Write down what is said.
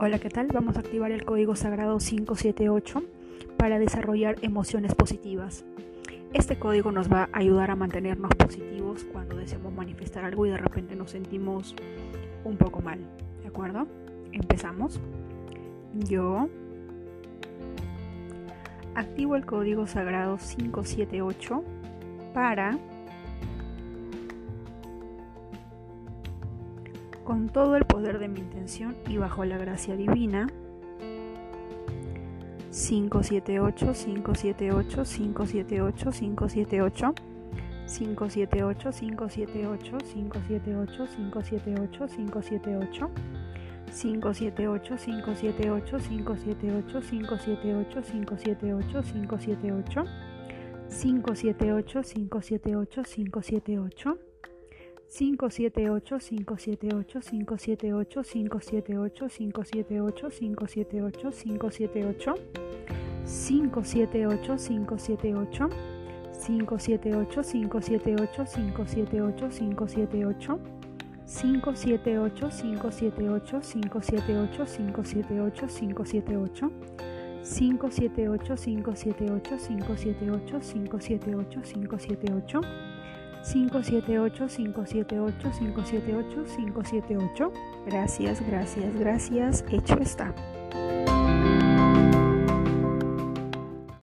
Hola, ¿qué tal? Vamos a activar el código sagrado 578 para desarrollar emociones positivas. Este código nos va a ayudar a mantenernos positivos cuando deseamos manifestar algo y de repente nos sentimos un poco mal. ¿De acuerdo? Empezamos. Yo activo el código sagrado 578 para con todo el poder de mi intención y bajo la gracia divina. 578 578 578 578 578 578 578 578 578 578 578 578 578 578 578 578 578 578 578 578 578 578 578 578 578 578 578 578 578 578 578 578 578 578 578 578 578 578 578 578 578 578 578 578 578. Gracias, gracias, gracias. Hecho está.